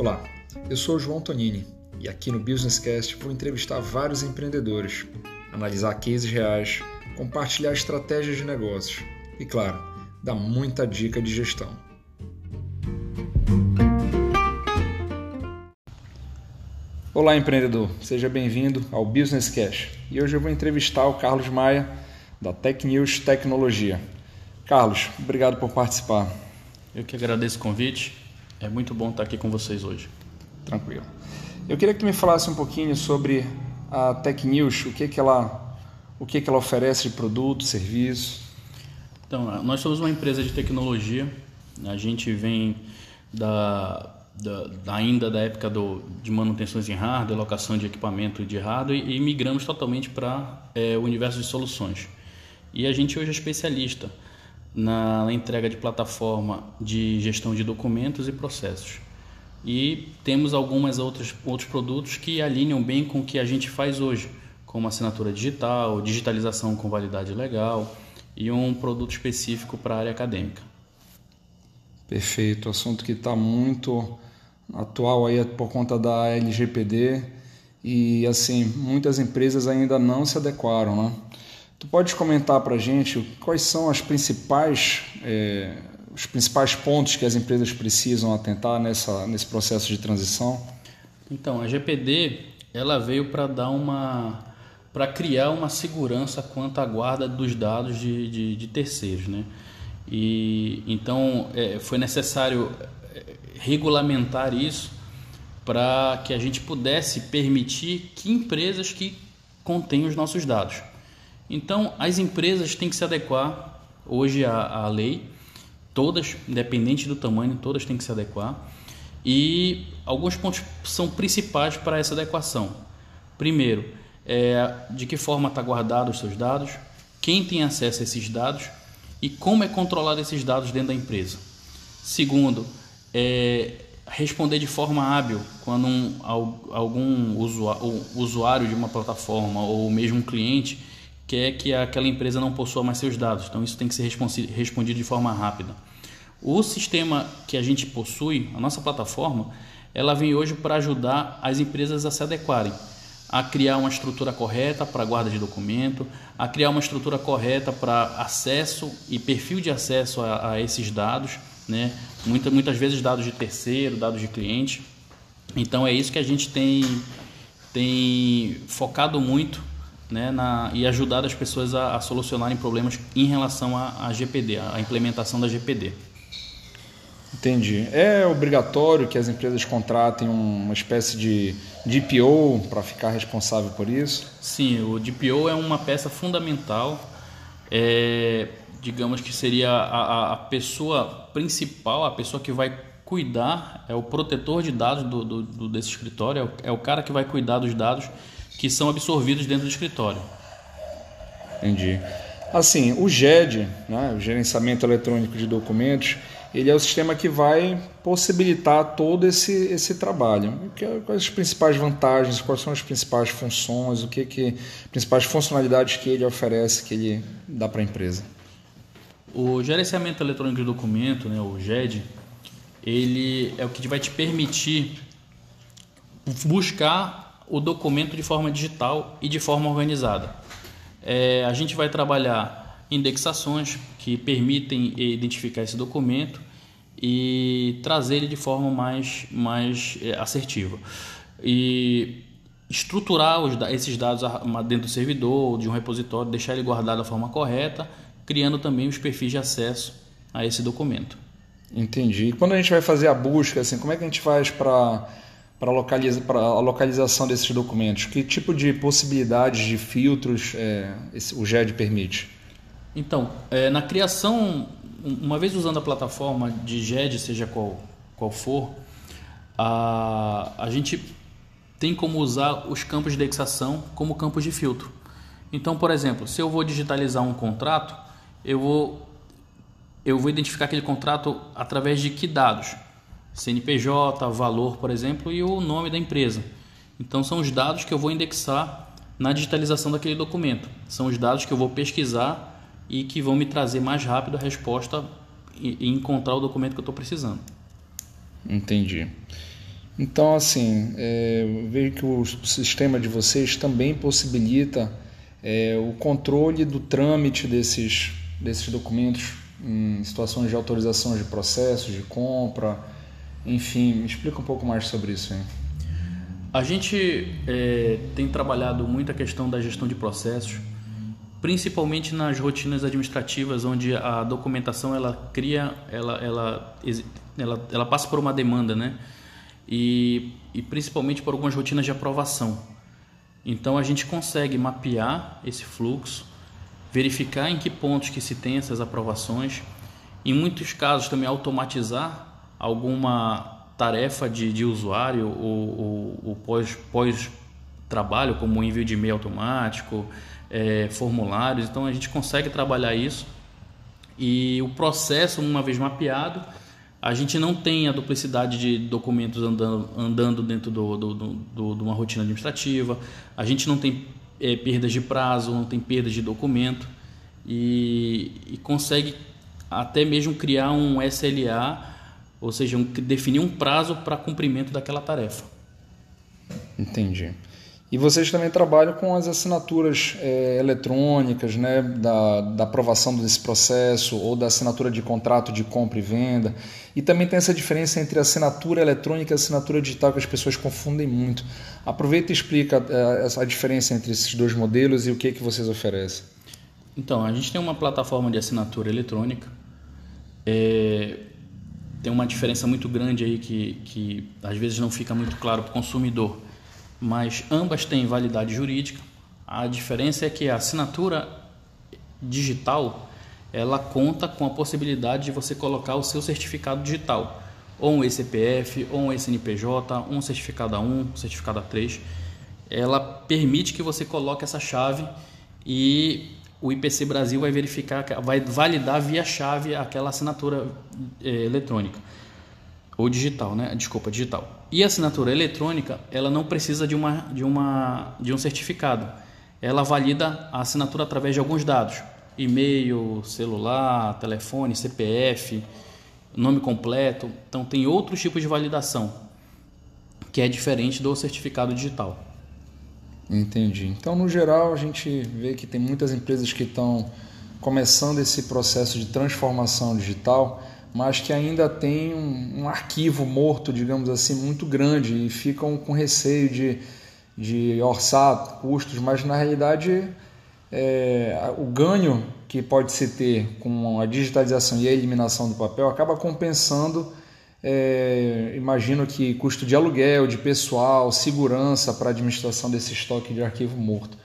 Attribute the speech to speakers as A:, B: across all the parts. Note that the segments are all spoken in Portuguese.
A: Olá, eu sou João Tonini e aqui no Businesscast vou entrevistar vários empreendedores, analisar cases reais, compartilhar estratégias de negócios e, claro, dar muita dica de gestão. Olá, empreendedor, seja bem-vindo ao Businesscast e hoje eu vou entrevistar o Carlos Maia da Tech News Tecnologia. Carlos, obrigado por participar.
B: Eu que agradeço o convite. É muito bom estar aqui com vocês hoje.
A: Tranquilo. Eu queria que tu me falasse um pouquinho sobre a Tech News, o que que ela, o que que ela oferece de produto, serviço.
B: Então, nós somos uma empresa de tecnologia. A gente vem da, da ainda da época do, de manutenções em hardware, locação de equipamento de hardware e, e migramos totalmente para é, o universo de soluções. E a gente hoje é especialista na, entrega de plataforma de gestão de documentos e processos. E temos algumas outras outros produtos que alinham bem com o que a gente faz hoje, como assinatura digital, digitalização com validade legal e um produto específico para a área acadêmica.
A: Perfeito, assunto que está muito atual aí por conta da LGPD e assim muitas empresas ainda não se adequaram, né? Tu pode comentar para a gente quais são as principais, é, os principais pontos que as empresas precisam atentar nessa, nesse processo de transição?
B: Então, a GPD ela veio para dar uma para criar uma segurança quanto à guarda dos dados de, de, de terceiros, né? E então é, foi necessário é, regulamentar isso para que a gente pudesse permitir que empresas que contêm os nossos dados. Então, as empresas têm que se adequar hoje à, à lei, todas, independente do tamanho, todas têm que se adequar. E alguns pontos são principais para essa adequação. Primeiro, é, de que forma está guardado os seus dados, quem tem acesso a esses dados e como é controlado esses dados dentro da empresa. Segundo, é, responder de forma hábil quando um, algum usuário de uma plataforma ou mesmo um cliente quer que aquela empresa não possua mais seus dados. Então isso tem que ser respondido de forma rápida. O sistema que a gente possui, a nossa plataforma, ela vem hoje para ajudar as empresas a se adequarem, a criar uma estrutura correta para guarda de documento, a criar uma estrutura correta para acesso e perfil de acesso a, a esses dados, né? Muita, muitas vezes dados de terceiro, dados de cliente. Então é isso que a gente tem, tem focado muito né, na, e ajudar as pessoas a, a solucionarem problemas em relação à GPD, a implementação da GPD.
A: Entendi. É obrigatório que as empresas contratem uma espécie de DPO para ficar responsável por isso?
B: Sim, o DPO é uma peça fundamental. É, digamos que seria a, a, pessoa principal, a pessoa que vai cuidar, é o protetor de dados do, do, do desse escritório, é o, é o cara que vai cuidar dos dados que são absorvidos dentro do escritório.
A: Entendi. Assim, o GED, né, o Gerenciamento Eletrônico de Documentos, ele é o sistema que vai possibilitar todo esse, esse trabalho. Quais as principais vantagens, quais são as principais funções, o que que principais funcionalidades que ele oferece, que ele dá para a empresa?
B: O gerenciamento eletrônico de documento, né, o GED, ele é o que vai te permitir buscar o documento de forma digital e de forma organizada. É, a gente vai trabalhar indexações que permitem identificar esse documento e trazer ele de forma mais, mais é, assertiva. E estruturar os, esses dados dentro do servidor, de um repositório, deixar ele guardado da forma correta, criando também os perfis de acesso a esse documento.
A: Entendi. E quando a gente vai fazer a busca, assim, como é que a gente faz para para localiza, a localização desses documentos? Que tipo de possibilidades de filtros é, esse, o GED permite?
B: Então, é, na criação, uma vez usando a plataforma de GED, seja qual, qual for, a, a gente tem como usar os campos de indexação como campos de filtro. Então, por exemplo, se eu vou digitalizar um contrato, eu vou, eu vou identificar aquele contrato através de que dados? CNPJ, valor, por exemplo, e o nome da empresa. Então são os dados que eu vou indexar na digitalização daquele documento. São os dados que eu vou pesquisar e que vão me trazer mais rápido a resposta e encontrar o documento que eu estou precisando.
A: Entendi. Então, assim, é, vejo que o sistema de vocês também possibilita é, o controle do trâmite desses, desses documentos em situações de autorização de processos, de compra, enfim, me explica um pouco mais sobre isso. Hein?
B: A gente é, tem trabalhado muito a questão da gestão de processos, principalmente nas rotinas administrativas, onde a documentação ela cria, ela, ela, ela, ela passa por uma demanda, né? E, e principalmente por algumas rotinas de aprovação. Então a gente consegue mapear esse fluxo, verificar em que pontos que se tem essas aprovações, em muitos casos também automatizar alguma tarefa de, de usuário ou, pós, pós trabalho, como envio de e-mail automático, é, formulários. Então a gente consegue trabalhar isso. E o processo, uma vez mapeado, a gente não tem a duplicidade de documentos andando, andando dentro do, do, do, de uma rotina administrativa, a gente não tem é, perdas de prazo, não tem perdas de documento. E, e consegue até mesmo criar um SLA, ou seja, um, definir um prazo para cumprimento daquela tarefa.
A: Entendi. E vocês também trabalham com as assinaturas é, eletrônicas, né, da, da aprovação desse processo ou da assinatura de contrato de compra e venda. E também tem essa diferença entre assinatura eletrônica e assinatura digital que as pessoas confundem muito. Aproveita e explica é, a diferença entre esses dois modelos e o que, é que vocês oferecem.
B: Então, a gente tem uma plataforma de assinatura eletrônica. É, tem uma diferença muito grande aí que, que às vezes não fica muito claro para o consumidor mas ambas têm validade jurídica. A diferença é que a assinatura digital ela conta com a possibilidade de você colocar o seu certificado digital, ou um ECPF, ou um SNPJ, um certificado A1, um certificado A3. Ela permite que você coloque essa chave e o IPC Brasil vai verificar, vai validar via chave aquela assinatura eh, eletrônica ou digital, né? Desculpa, digital. E a assinatura eletrônica, ela não precisa de, uma, de, uma, de um certificado. Ela valida a assinatura através de alguns dados: e-mail, celular, telefone, CPF, nome completo. Então, tem outros tipos de validação que é diferente do certificado digital.
A: Entendi. Então, no geral, a gente vê que tem muitas empresas que estão começando esse processo de transformação digital mas que ainda tem um, um, arquivo morto, digamos assim, muito grande e ficam com receio de, de orçar custos, mas na realidade é, o ganho que pode se ter com a digitalização e a eliminação do papel acaba compensando, é, imagino que custo de aluguel, de pessoal, segurança para a administração desse estoque de arquivo morto.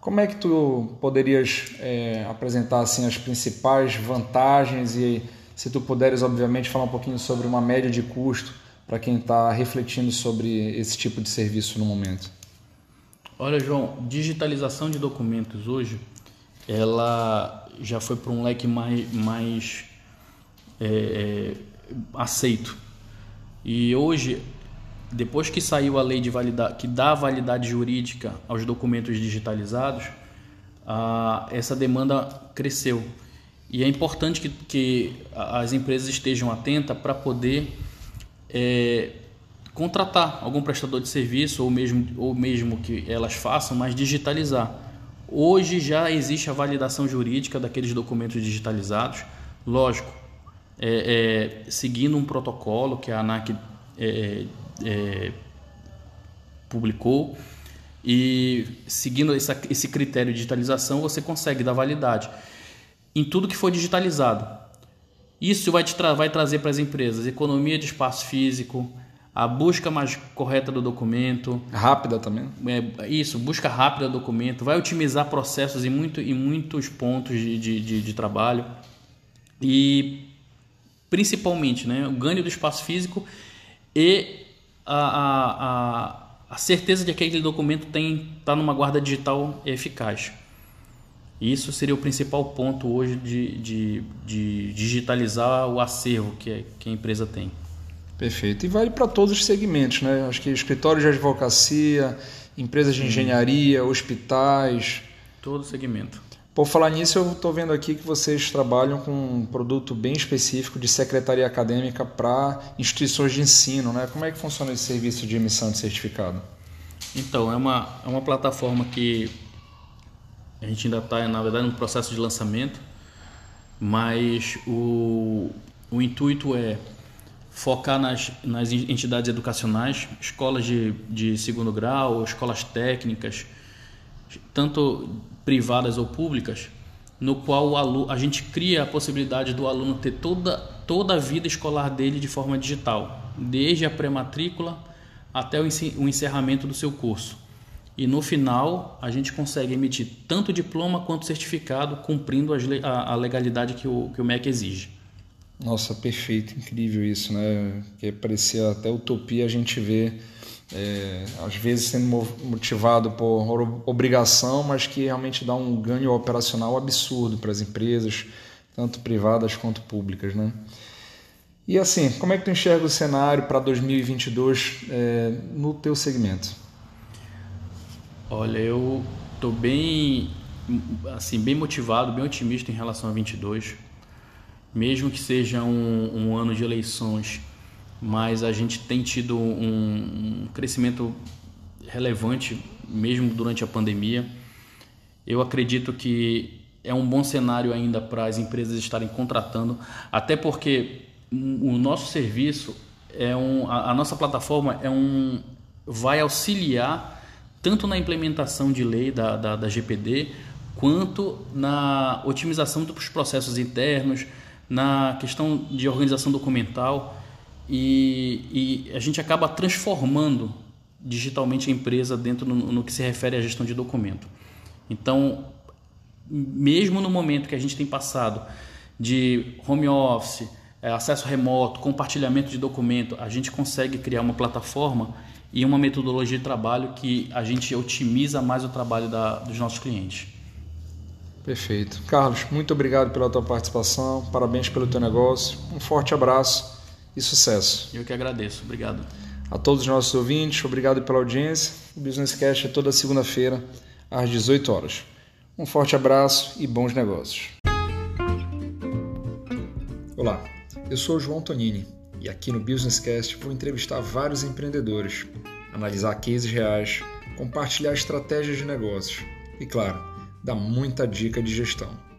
A: Como é que tu poderias é, apresentar assim as principais vantagens e se tu puderes, obviamente, falar um pouquinho sobre uma média de custo para quem está refletindo sobre esse tipo de serviço no momento.
B: Olha, João, digitalização de documentos hoje, ela já foi para um leque mais, mais é, é, aceito. E hoje, depois que saiu a lei de validade, que dá validade jurídica aos documentos digitalizados, essa demanda cresceu. E é importante que, que as empresas estejam atentas para poder é, contratar algum prestador de serviço ou mesmo, ou mesmo que elas façam, mas digitalizar. Hoje já existe a validação jurídica daqueles documentos digitalizados, lógico, é, é, seguindo um protocolo que a ANAC é, é, publicou e seguindo essa, esse critério de digitalização você consegue dar validade em tudo que for digitalizado. Isso vai, tra vai trazer para as empresas economia de espaço físico, a busca mais correta do documento.
A: Rápida também.
B: É, isso, busca rápida do documento, vai otimizar processos em, muito, em muitos pontos de, de, de, de trabalho. E principalmente né, o ganho do espaço físico e a, a, a, certeza de que aquele documento está numa guarda digital eficaz. Isso seria o principal ponto hoje de, de, de digitalizar o acervo que, é, que a empresa tem.
A: Perfeito. E vale para todos os segmentos, né? Acho que escritórios de advocacia, empresas de engenharia, hospitais.
B: Todo segmento.
A: Por falar nisso, eu estou vendo aqui que vocês trabalham com um produto bem específico de secretaria acadêmica para instituições de ensino, né? Como é que funciona esse serviço de emissão de certificado?
B: Então, é uma, é uma plataforma que a gente ainda está, na verdade, no processo de lançamento, mas o, o intuito é focar nas, nas entidades educacionais, escolas de, de segundo grau, escolas técnicas, tanto privadas ou públicas, no qual o aluno, a gente cria a possibilidade do aluno ter toda, toda a vida escolar dele de forma digital, desde a pré-matrícula até o encerramento do seu curso. E no final, a gente consegue emitir tanto diploma quanto certificado, cumprindo a, legalidade que o, que o MEC exige.
A: Nossa, perfeito, incrível isso, né? Que parecia até utopia a gente ver, é, às vezes sendo motivado por obrigação, mas que realmente dá um ganho operacional absurdo para as empresas, tanto privadas quanto públicas, né? E assim, como é que tu enxerga o cenário para 2022 é, no teu segmento?
B: Olha, eu estou bem, assim, bem motivado, bem otimista em relação a 22. Mesmo que seja um, um ano de eleições, mas a gente tem tido um, um crescimento relevante mesmo durante a pandemia. Eu acredito que é um bom cenário ainda para as empresas estarem contratando, até porque o nosso serviço é um, a, a nossa plataforma é um, vai auxiliar tanto na implementação de lei da, da, da GPD quanto na otimização dos processos internos, na questão de organização documental e, e a gente acaba transformando digitalmente a empresa dentro no, no que se refere à gestão de documento. Então, mesmo no momento que a gente tem passado de home office, é, acesso remoto, compartilhamento de documento, a gente consegue criar uma plataforma e uma metodologia de trabalho que a gente otimiza mais o trabalho da, dos nossos clientes.
A: Perfeito. Carlos, muito obrigado pela tua participação, parabéns pelo teu negócio, um forte abraço e sucesso.
B: Eu que agradeço, obrigado.
A: A todos os nossos ouvintes, obrigado pela audiência. O Business Cast é toda segunda-feira, às 18 horas. Um forte abraço e bons negócios. Olá. Eu sou o João Tonini e aqui no Businesscast vou entrevistar vários empreendedores, analisar cases reais, compartilhar estratégias de negócios e, claro, dar muita dica de gestão.